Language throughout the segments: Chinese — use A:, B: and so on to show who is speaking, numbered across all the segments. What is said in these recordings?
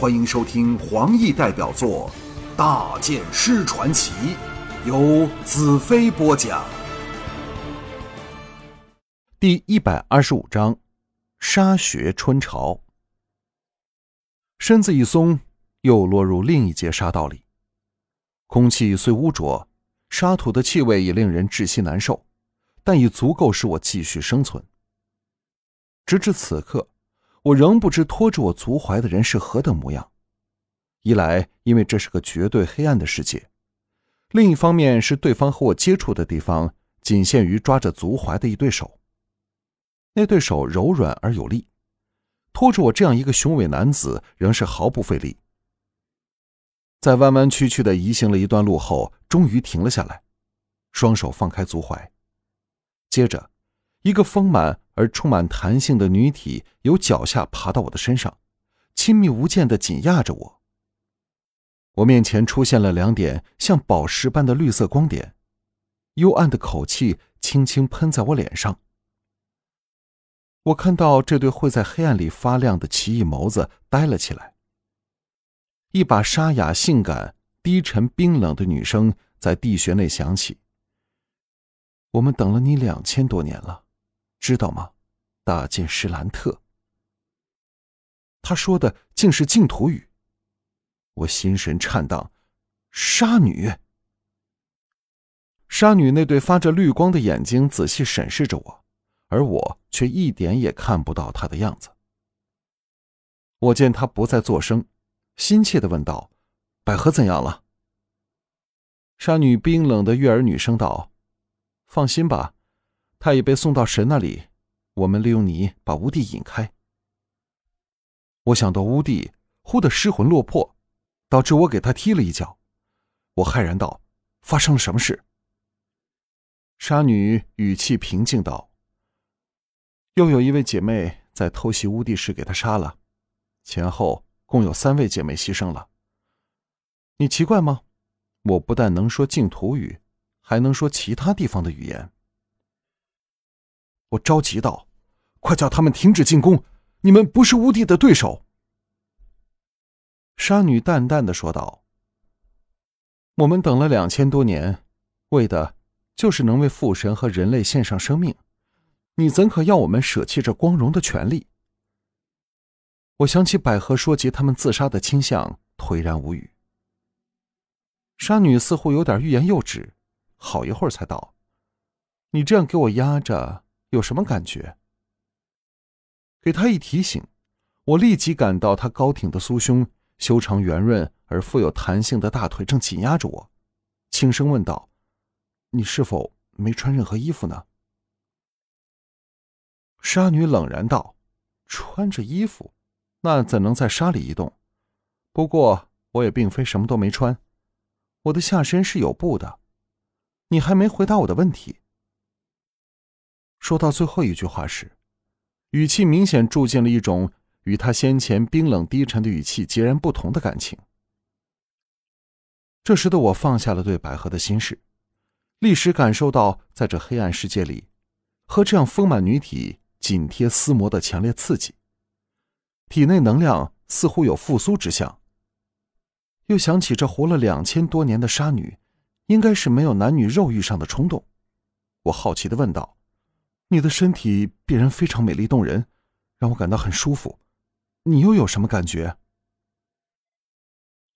A: 欢迎收听黄奕代表作《大剑师传奇》，由子飞播讲。
B: 第一百二十五章：沙学春潮。身子一松，又落入另一节沙道里。空气虽污浊，沙土的气味也令人窒息难受，但已足够使我继续生存。直至此刻。我仍不知拖着我足踝的人是何等模样。一来，因为这是个绝对黑暗的世界；另一方面是对方和我接触的地方仅限于抓着足踝的一对手。那对手柔软而有力，拖着我这样一个雄伟男子仍是毫不费力。在弯弯曲曲的移行了一段路后，终于停了下来，双手放开足踝，接着，一个丰满。而充满弹性的女体由脚下爬到我的身上，亲密无间的紧压着我。我面前出现了两点像宝石般的绿色光点，幽暗的口气轻轻喷在我脸上。我看到这对会在黑暗里发亮的奇异眸子呆了起来。一把沙哑、性感、低沉、冰冷的女声在地穴内响起：“我们等了你两千多年了。”知道吗，大剑士兰特。他说的竟是净土语，我心神颤荡。杀女，杀女那对发着绿光的眼睛仔细审视着我，而我却一点也看不到她的样子。我见她不再作声，心切的问道：“百合怎样了？”杀女冰冷的悦耳女声道：“放心吧。”他已被送到神那里，我们利用你把乌帝引开。我想到乌帝，忽的失魂落魄，导致我给他踢了一脚。我骇然道：“发生了什么事？”杀女语气平静道：“又有一位姐妹在偷袭乌帝时给他杀了，前后共有三位姐妹牺牲了。你奇怪吗？我不但能说净土语，还能说其他地方的语言。”我着急道：“快叫他们停止进攻！你们不是乌帝的对手。”沙女淡淡的说道：“我们等了两千多年，为的就是能为父神和人类献上生命。你怎可要我们舍弃这光荣的权利？”我想起百合说及他们自杀的倾向，颓然无语。沙女似乎有点欲言又止，好一会儿才道：“你这样给我压着。”有什么感觉？给他一提醒，我立即感到他高挺的酥胸、修长圆润而富有弹性的大腿正紧压着我，轻声问道：“你是否没穿任何衣服呢？”沙女冷然道：“穿着衣服，那怎能在沙里移动？不过我也并非什么都没穿，我的下身是有布的。你还没回答我的问题。”说到最后一句话时，语气明显注进了一种与他先前冰冷低沉的语气截然不同的感情。这时的我放下了对百合的心事，立时感受到在这黑暗世界里，和这样丰满女体紧贴撕磨的强烈刺激，体内能量似乎有复苏之象。又想起这活了两千多年的杀女，应该是没有男女肉欲上的冲动，我好奇的问道。你的身体必然非常美丽动人，让我感到很舒服。你又有什么感觉？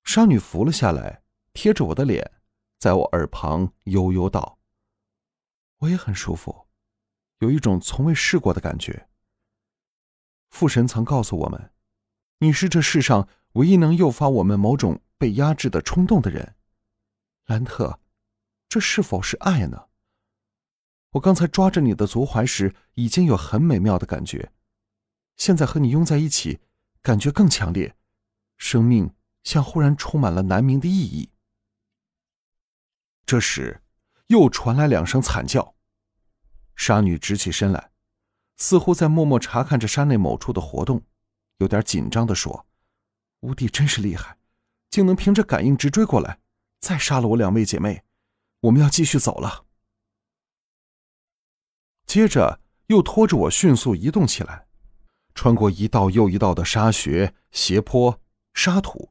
B: 杀女伏了下来，贴着我的脸，在我耳旁悠悠道：“我也很舒服，有一种从未试过的感觉。父神曾告诉我们，你是这世上唯一能诱发我们某种被压制的冲动的人。兰特，这是否是爱呢？”我刚才抓着你的足踝时，已经有很美妙的感觉，现在和你拥在一起，感觉更强烈，生命像忽然充满了难明的意义。这时，又传来两声惨叫，杀女直起身来，似乎在默默查看着山内某处的活动，有点紧张的说：“吴帝真是厉害，竟能凭着感应直追过来，再杀了我两位姐妹，我们要继续走了。”接着又拖着我迅速移动起来，穿过一道又一道的沙穴、斜坡，沙土。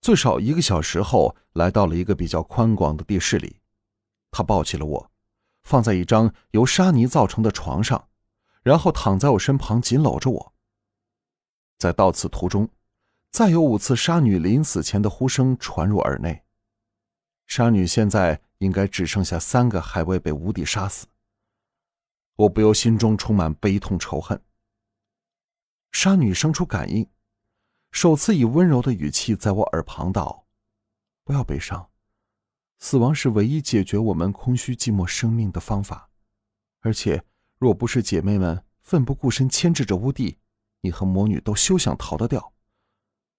B: 最少一个小时后，来到了一个比较宽广的地室里，他抱起了我，放在一张由沙泥造成的床上，然后躺在我身旁，紧搂着我。在到此途中，再有五次沙女临死前的呼声传入耳内。沙女现在应该只剩下三个还未被无敌杀死。我不由心中充满悲痛仇恨。沙女生出感应。首次以温柔的语气在我耳旁道：“不要悲伤，死亡是唯一解决我们空虚寂寞生命的方法。而且，若不是姐妹们奋不顾身牵制着乌帝，你和魔女都休想逃得掉。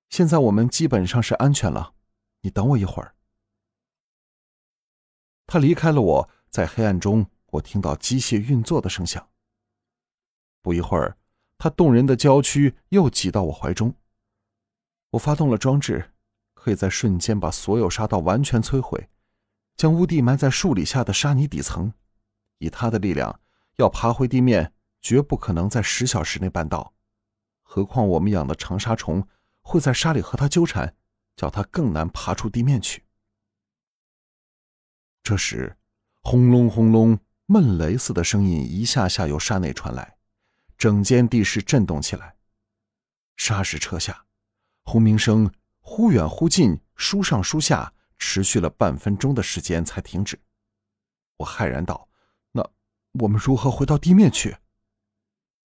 B: 现在我们基本上是安全了，你等我一会儿。”他离开了我，在黑暗中，我听到机械运作的声响。不一会儿，他动人的娇躯又挤到我怀中。我发动了装置，可以在瞬间把所有沙道完全摧毁，将乌地埋在树里下的沙泥底层。以他的力量，要爬回地面，绝不可能在十小时内办到。何况我们养的长沙虫会在沙里和他纠缠，叫他更难爬出地面去。这时，轰隆轰隆，闷雷似的声音一下下由山内传来，整间地势震动起来。沙石车下。轰鸣声忽远忽近，疏上疏下，持续了半分钟的时间才停止。我骇然道：“那我们如何回到地面去？”